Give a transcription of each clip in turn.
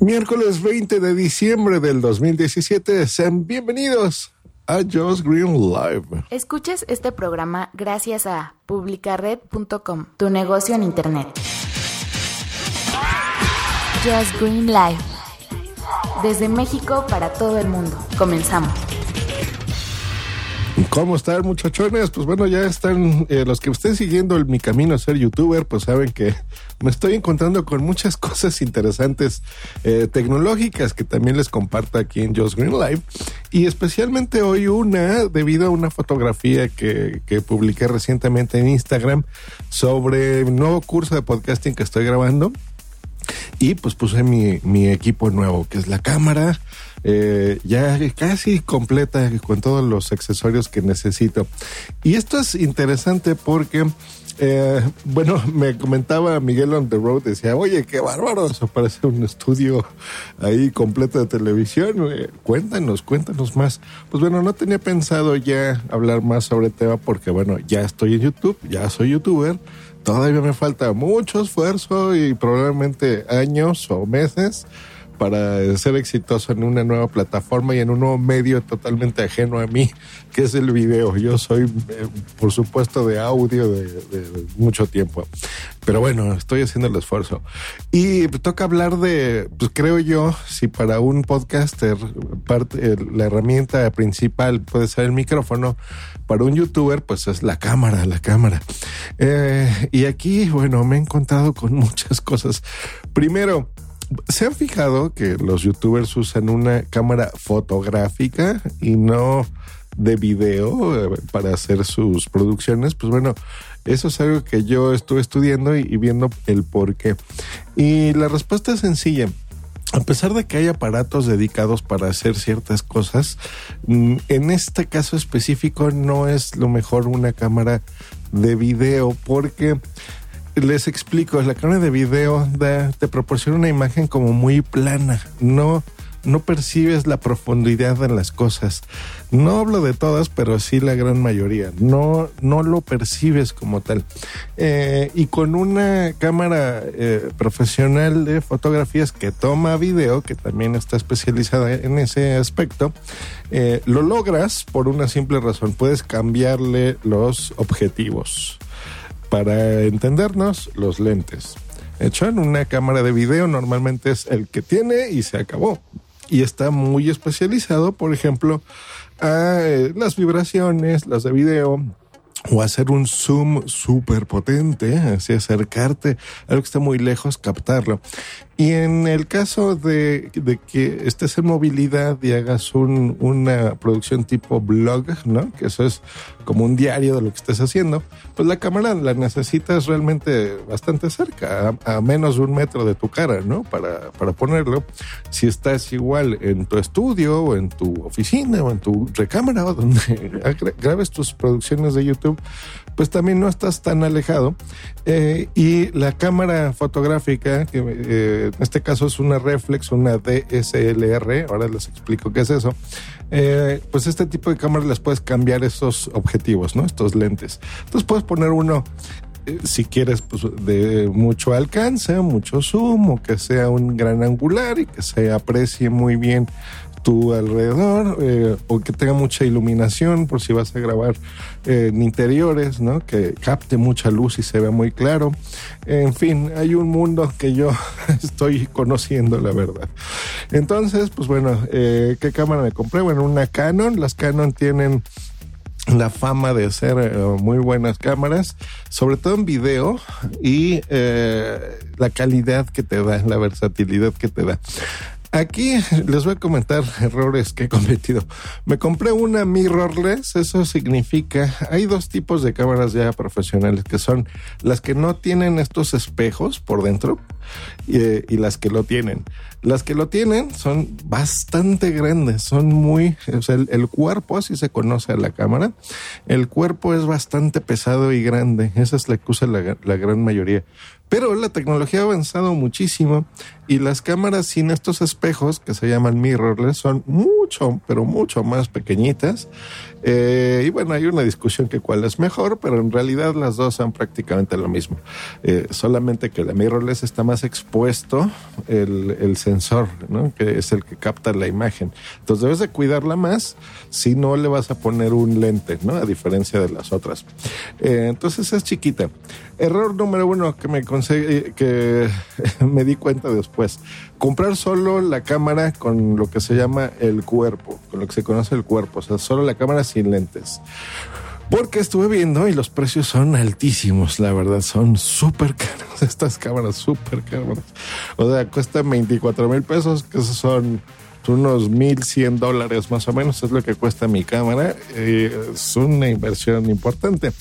Miércoles 20 de diciembre del 2017, sean bienvenidos a Just Green Live. Escuches este programa gracias a publicared.com, tu negocio en Internet. Just Green Live. Desde México para todo el mundo. Comenzamos. ¿Cómo están muchachones? Pues bueno, ya están, eh, los que estén siguiendo el, mi camino a ser youtuber, pues saben que me estoy encontrando con muchas cosas interesantes eh, tecnológicas que también les comparto aquí en Just Green Live. Y especialmente hoy una, debido a una fotografía que, que publiqué recientemente en Instagram sobre un nuevo curso de podcasting que estoy grabando. Y pues puse mi, mi equipo nuevo, que es la cámara, eh, ya casi completa con todos los accesorios que necesito. Y esto es interesante porque, eh, bueno, me comentaba Miguel on the road, decía, oye, qué bárbaro, eso parece un estudio ahí completo de televisión. Eh, cuéntanos, cuéntanos más. Pues bueno, no tenía pensado ya hablar más sobre el tema porque, bueno, ya estoy en YouTube, ya soy youtuber todavía me falta mucho esfuerzo y probablemente años o meses para ser exitoso en una nueva plataforma y en un nuevo medio totalmente ajeno a mí, que es el video. Yo soy, eh, por supuesto, de audio de, mucho tiempo. Pero bueno, estoy haciendo el esfuerzo. Y toca hablar de, pues creo yo, si para un podcaster parte, la herramienta principal puede ser el micrófono, para un youtuber, pues es la cámara, la cámara. Eh, y aquí, bueno, me he encontrado con muchas cosas. Primero, ¿Se han fijado que los youtubers usan una cámara fotográfica y no de video eh, para hacer sus producciones? Pues bueno, eso es algo que yo estuve estudiando y, viendo el por qué. Y la respuesta es sencilla. A pesar de que hay aparatos dedicados para hacer ciertas cosas, mm, en este caso específico no es lo mejor una cámara de video porque les explico, la cámara de video te proporciona una imagen como muy plana, no, no percibes la profundidad de las cosas. No hablo de todas, pero sí la gran mayoría. No, no lo percibes como tal. Eh, y con una cámara eh, profesional de fotografías que toma video, que también está especializada en ese aspecto, eh, lo logras por una simple razón. Puedes cambiarle los objetivos para entendernos, los lentes. Hecho en una cámara de video normalmente es el que tiene y se acabó. Y está muy especializado, por ejemplo, a eh, las vibraciones, las de video, o hacer un zoom súper potente, así acercarte a algo que está muy lejos, captarlo. Y en el caso de, de que estés en movilidad y hagas un, una producción tipo blog, ¿no? Que eso es como un diario de lo que estés haciendo, pues la cámara la necesitas realmente bastante cerca, a, a menos de un metro de tu cara, ¿no? Para, para ponerlo. Si estás igual en tu estudio o en tu oficina o en tu recámara o donde grabes tus producciones de YouTube, pues también no estás tan alejado. Eh, y la cámara fotográfica, que eh, en este caso es una reflex, una DSLR, ahora les explico qué es eso, eh, pues este tipo de cámaras les puedes cambiar esos objetivos, ¿no? Estos lentes. Entonces puedes poner uno si quieres pues, de mucho alcance, mucho zoom, o que sea un gran angular y que se aprecie muy bien tu alrededor eh, o que tenga mucha iluminación por si vas a grabar eh, en interiores, ¿no? Que capte mucha luz y se vea muy claro. En fin, hay un mundo que yo estoy conociendo, la verdad. Entonces, pues bueno, eh, ¿qué cámara me compré? Bueno, una Canon. Las Canon tienen la fama de ser eh, muy buenas cámaras, sobre todo en video y la calidad que te da, la versatilidad que te da. Aquí les voy a comentar errores que he cometido. Me compré una mirrorless, eso significa, hay dos tipos de cámaras ya profesionales que son las que no tienen estos espejos por dentro y, y las que lo tienen. Las que lo tienen son bastante grandes, son muy, o sea, el, cuerpo, así se conoce a la cámara, el cuerpo es bastante pesado y grande, esa es la que usa la gran mayoría. Pero la tecnología ha avanzado muchísimo y las cámaras sin estos espejos, que se llaman mirrorless, son mucho, pero mucho más pequeñitas. Eh, y bueno, hay una discusión que cuál es mejor, pero en realidad las dos son prácticamente lo mismo. Eh, solamente que la mirrorless está más expuesto el, sensor, ¿no? que es el que capta la imagen. Entonces debes de cuidarla más si no le vas a poner un lente, ¿no? a diferencia de las otras. Eh, entonces es chiquita. Error número uno que me conseguí, que me di cuenta después. Comprar solo la cámara con lo que se llama el cuerpo, con lo que se conoce el cuerpo, o sea, solo la cámara sin lentes. Porque estuve viendo y los precios son altísimos, la verdad, son súper caros. Estas cámaras súper caras. O sea, cuestan 24 mil pesos, que son unos 1.100 dólares más o menos es lo que cuesta mi cámara. es una inversión importante.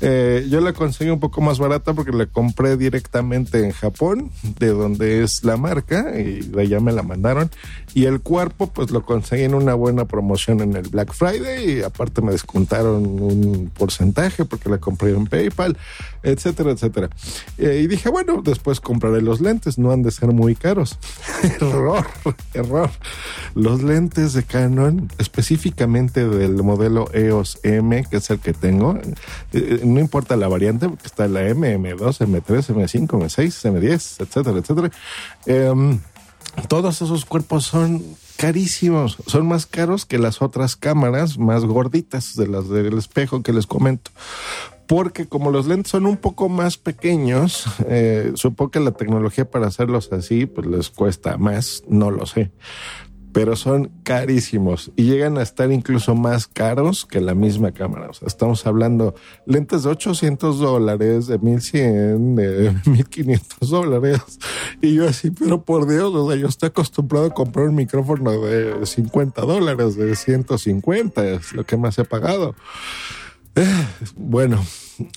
Eh, yo la conseguí un poco más barata porque la compré directamente en Japón, de donde es la marca, y de allá me la mandaron. Y el cuerpo, pues lo conseguí en una buena promoción en el Black Friday y aparte me descontaron un porcentaje porque la compré en PayPal, etcétera, etcétera. Eh, y dije, bueno, después compraré los lentes, no han de ser muy caros. error, error. Los lentes de Canon, específicamente del modelo EOS M, que es el que tengo, eh, eh, no importa la variante, porque está la M, M2, M3, M5, M6, M10, etcétera, etcétera. Em, todos esos cuerpos son carísimos, son más caros que las otras cámaras más gorditas de las del espejo que les comento porque como los lentes son un poco más pequeños, eh, supongo que la tecnología para hacerlos así, pues les cuesta más, no lo sé pero son carísimos y llegan a estar incluso más caros que la misma cámara. O sea, estamos hablando lentes de 800 dólares, de 1100, de 1500 dólares. Y yo así, pero por Dios, o sea, yo estoy acostumbrado a comprar un micrófono de 50 dólares, de 150, es lo que más he pagado. Eh, bueno,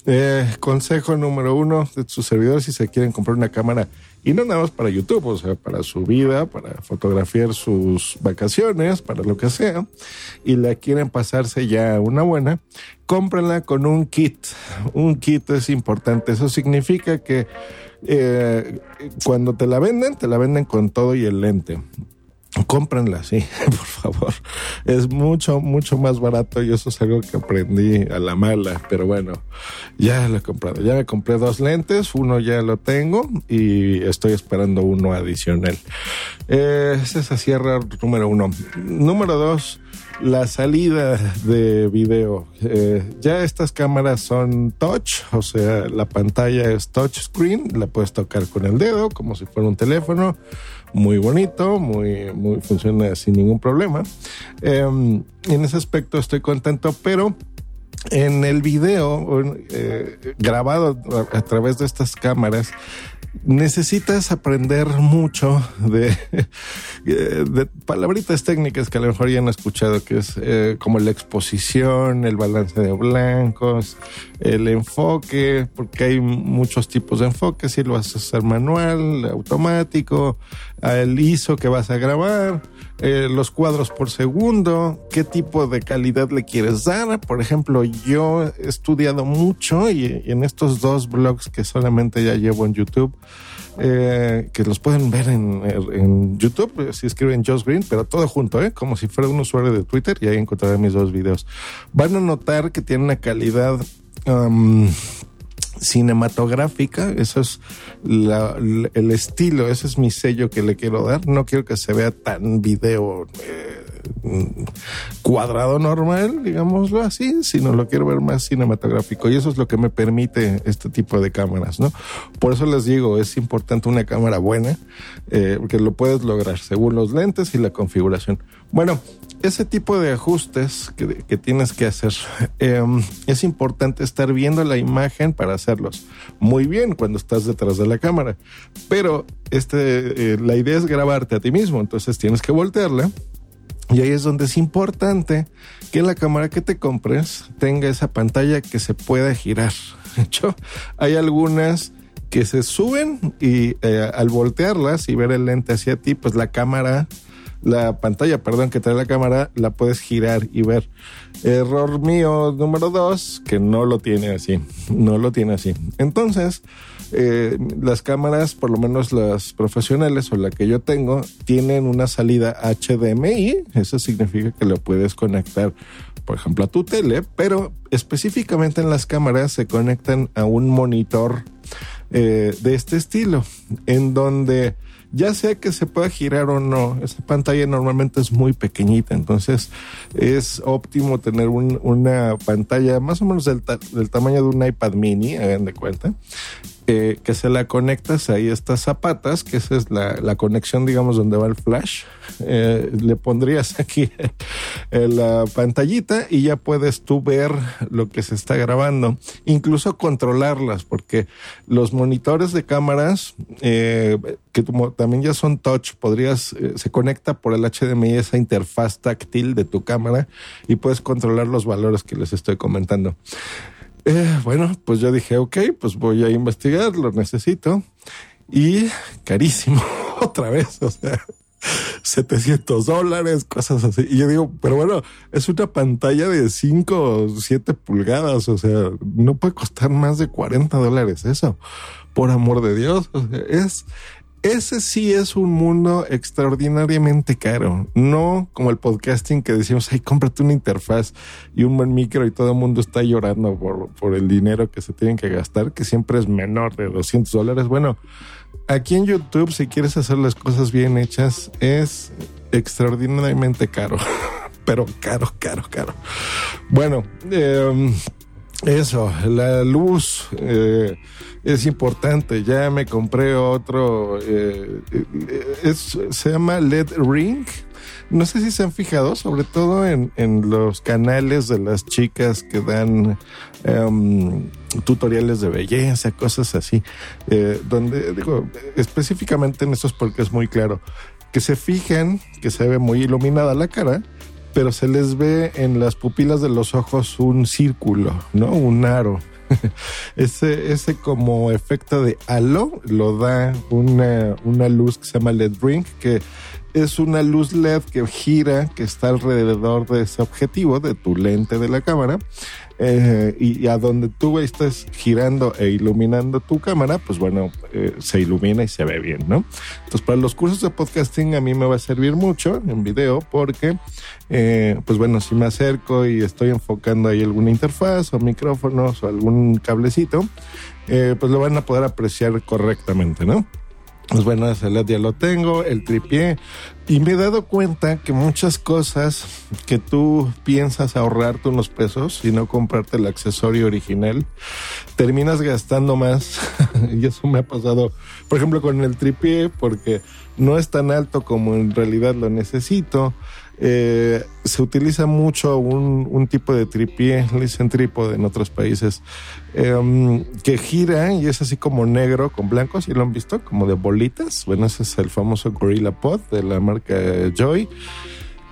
eh, consejo número uno de sus servidores si se quieren comprar una cámara y no nada más para YouTube, o sea, para su vida, para fotografiar sus vacaciones, para lo que sea, y la quieren pasarse ya una buena, cómprenla con un kit. Un kit es importante. Eso significa que eh, cuando te la venden, te la venden con todo y el lente. Cómprenla, sí, por favor. Es mucho, mucho más barato y eso es algo que aprendí a la mala, pero bueno, ya lo he comprado. Ya me compré dos lentes, uno ya lo tengo y estoy esperando uno adicional. Eh, ese es así error número uno. Número dos, la salida de video. Eh, ya estas cámaras son touch, o sea, la pantalla es touch screen, la puedes tocar con el dedo como si fuera un teléfono muy bonito, muy, muy funciona sin ningún problema. Em, en ese aspecto estoy contento, pero en el video eh, grabado a, través de estas cámaras, necesitas aprender mucho de, de, palabritas técnicas que a lo mejor ya han escuchado, que es eh, como la exposición, el balance de blancos, el enfoque, porque hay muchos tipos de enfoque, si lo vas a hacer manual, automático, el ISO que vas a grabar, eh, los cuadros por segundo, qué tipo de calidad le quieres dar. Por ejemplo, yo he estudiado mucho y, en estos dos blogs que solamente ya llevo en YouTube, eh, que los pueden ver en, YouTube, eh, si escriben Josh Green, pero todo junto, ¿eh? como si fuera un usuario de Twitter y ahí encontrarán mis dos videos. Van a notar que tiene una calidad cinematográfica, eso es el estilo, ese es mi sello que le quiero dar. No quiero que se vea tan video eh, cuadrado normal, digámoslo así, sino lo quiero ver más cinematográfico y eso es lo que me permite este tipo de cámaras, ¿no? Por eso les digo, es importante una cámara buena, eh, porque lo puedes lograr según los lentes y la configuración. Bueno, ese tipo de ajustes que, tienes que hacer, em, es importante estar viendo la imagen para hacerlos muy bien cuando estás detrás de la cámara. Pero este, eh, la idea es grabarte a ti mismo, entonces tienes que voltearla. Y ahí es donde es importante que la cámara que te compres tenga esa pantalla que se pueda girar. De hecho, hay algunas que se suben y eh, al voltearlas y ver el lente hacia ti, pues la cámara la pantalla, perdón, que trae la cámara, la puedes girar y ver. Error mío número dos, que no lo tiene así, no lo tiene así. Entonces, eh, las cámaras, por lo menos las profesionales o la que yo tengo, tienen una salida HDMI, eso significa que lo puedes conectar, por ejemplo, a tu tele, pero específicamente en las cámaras se conectan a un monitor eh, de este estilo, en donde ya sea que se pueda girar o no, esa pantalla normalmente es muy pequeñita, entonces es óptimo tener una pantalla más o menos del, del, tamaño de un iPad mini, hagan de cuenta, eh, que se la conectas ahí estas zapatas, que esa es la, la conexión, digamos, donde va el flash. Eh, le pondrías aquí la pantallita y ya puedes tú ver lo que se está grabando, incluso controlarlas, porque los monitores de cámaras, eh, que también ya son touch, podrías, se conecta por el HDMI esa interfaz táctil de tu cámara y puedes controlar los valores que les estoy comentando. Eh, bueno, pues yo dije, ok, pues voy a investigar, lo necesito. Y carísimo, otra vez, o sea, 700 dólares, cosas así. Y yo digo, pero bueno, es una pantalla de 5 o 7 pulgadas, o sea, no puede costar más de 40 dólares eso, por amor de Dios. O sea, es, ese sí es un mundo extraordinariamente caro. No como el podcasting que decimos, ay, cómprate una interfaz y un buen micro y todo el mundo está llorando por, el dinero que se tienen que gastar, que siempre es menor de 200 dólares. Bueno, aquí en YouTube, si quieres hacer las cosas bien hechas, es extraordinariamente caro. Pero caro, caro, caro. Bueno, eh, eso, la luz eh, es importante. Ya me compré otro, eh, eh, se llama LED Ring. No sé si se han fijado, sobre todo en, los canales de las chicas que dan em, tutoriales de belleza, cosas así, donde digo específicamente en estos porque es muy claro que se fijen que se ve muy iluminada la cara pero se les ve en las pupilas de los ojos un círculo, ¿no? Un aro. ese, ese como efecto de halo lo da una, una luz que se llama LED Ring, que es una luz LED que gira, que está alrededor de ese objetivo, de tu lente de la cámara, eh, y, a donde tú estés girando e iluminando tu cámara, pues bueno, eh, se ilumina y se ve bien, ¿no? Entonces, para los cursos de podcasting a mí me va a servir mucho en video porque, eh, pues bueno, si me acerco y estoy enfocando ahí alguna interfaz o micrófonos o algún cablecito, pues lo van a poder apreciar correctamente, ¿no? Pues bueno, ese ya lo tengo, el tripié. Y me he dado cuenta que muchas cosas que tú piensas ahorrarte unos pesos y no comprarte el accesorio original, terminas gastando más. y eso me ha pasado, por ejemplo, con el tripié, porque no es tan alto como en realidad lo necesito. Eh, se utiliza mucho un, tipo de tripié, le dicen trípode en otros países, em, que gira y es así como negro con blanco, si lo han visto, como de bolitas. Bueno, ese es el famoso Gorilla Pod de la marca Joy.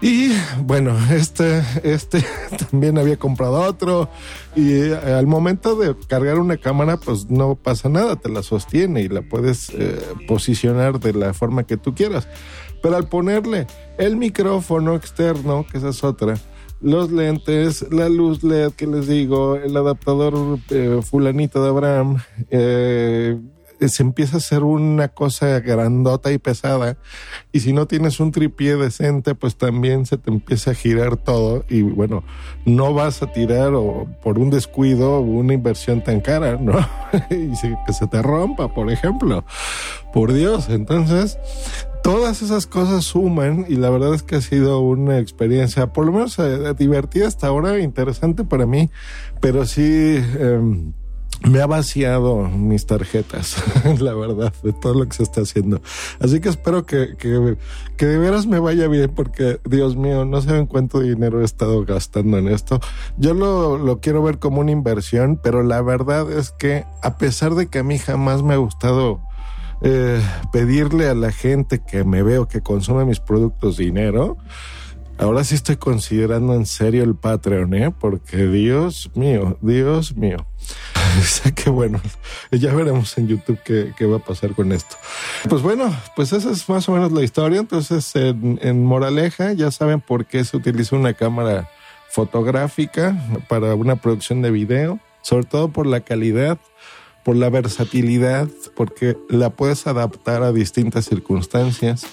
Y bueno, este, este también había comprado otro y eh, al momento de cargar una cámara pues no pasa nada, te la sostiene y la puedes eh, posicionar de la forma que tú quieras. Pero al ponerle el micrófono externo, que esa es otra, los lentes, la luz LED que les digo, el adaptador eh, fulanito de Abraham, eh, se empieza a hacer una cosa grandota y pesada. Y si no tienes un tripié decente, pues también se te empieza a girar todo. Y bueno, no vas a tirar o por un descuido una inversión tan cara, ¿no? y que se te rompa, por ejemplo. Por Dios. Entonces, todas esas cosas suman y la verdad es que ha sido una experiencia, por lo menos eh, divertida hasta ahora, interesante para mí, pero sí em, me ha vaciado mis tarjetas, la verdad, de todo lo que se está haciendo. Así que espero que, que, que de veras me vaya bien porque, Dios mío, no saben cuánto dinero he estado gastando en esto. Yo lo, lo quiero ver como una inversión, pero la verdad es que a pesar de que a mí jamás me ha gustado eh, pedirle a la gente que me veo que consume mis productos dinero. Ahora sí estoy considerando en serio el Patreon, ¿eh? Porque Dios mío, Dios mío. sé que bueno, ya veremos en YouTube qué, qué, va a pasar con esto. Pues bueno, pues esa es más o menos la historia. Entonces, en, en Moraleja ya saben por qué se utiliza una cámara fotográfica para una producción de video, sobre todo por la calidad por la versatilidad, porque la puedes adaptar a distintas circunstancias.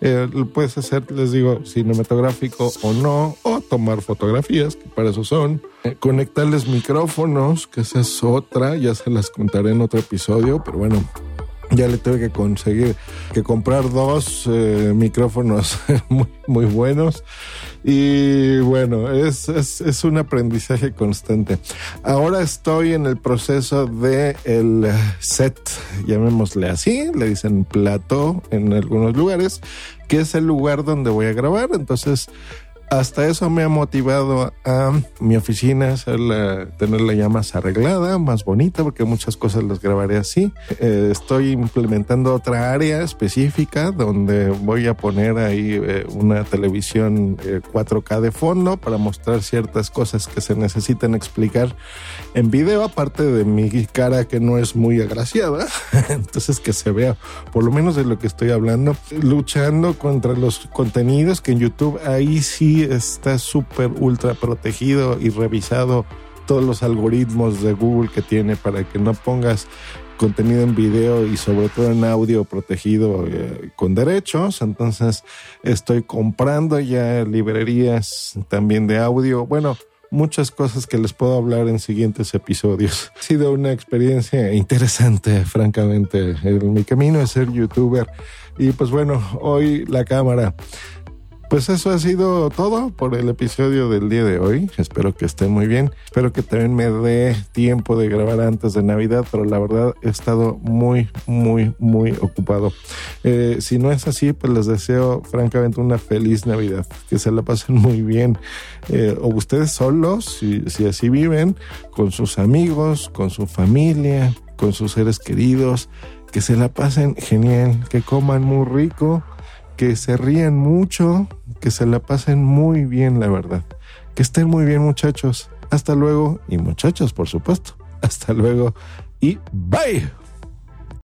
Eh, puedes hacer, les digo, cinematográfico o no, o tomar fotografías, que para eso son. Eh, conectarles micrófonos, que esa es otra, ya se las contaré en otro episodio, pero bueno, ya le tuve que conseguir que comprar dos eh, micrófonos muy, buenos y bueno es, es, un aprendizaje constante. Ahora estoy en el proceso de el set llamémosle así le dicen plato en algunos lugares que es el lugar donde voy a grabar. Entonces hasta eso me ha motivado a mi oficina hacerla, tenerla ya más arreglada, más bonita, porque muchas cosas las grabaré así. Eh, estoy implementando otra área específica donde voy a poner ahí eh, una televisión 4K eh, de fondo para mostrar ciertas cosas que se necesitan explicar en video, aparte de mi cara que no es muy agraciada. Entonces que se vea por lo menos de lo que estoy hablando, luchando contra los contenidos que en YouTube ahí sí está súper ultra protegido y revisado todos los algoritmos de Google que tiene para que no pongas contenido en video y sobre todo en audio protegido eh, con derechos. Entonces estoy comprando ya librerías también de audio. Bueno, muchas cosas que les puedo hablar en siguientes episodios. Ha sido una experiencia interesante, francamente, en mi camino es ser youtuber. Y pues bueno, hoy la cámara pues eso ha sido todo por el episodio del día de hoy. Espero que estén muy bien. Espero que también me dé tiempo de grabar antes de Navidad, pero la verdad he estado muy, muy, muy ocupado. Eh, si no es así, pues les deseo francamente una feliz Navidad. Que se la pasen muy bien. Eh, o ustedes solos, si, si así viven, con sus amigos, con su familia, con sus seres queridos. Que se la pasen genial, que coman muy rico que se ríen mucho, que se la pasen muy bien, la verdad. Que estén muy bien, muchachos. Hasta luego. Y muchachos, por supuesto. Hasta luego. Y bye.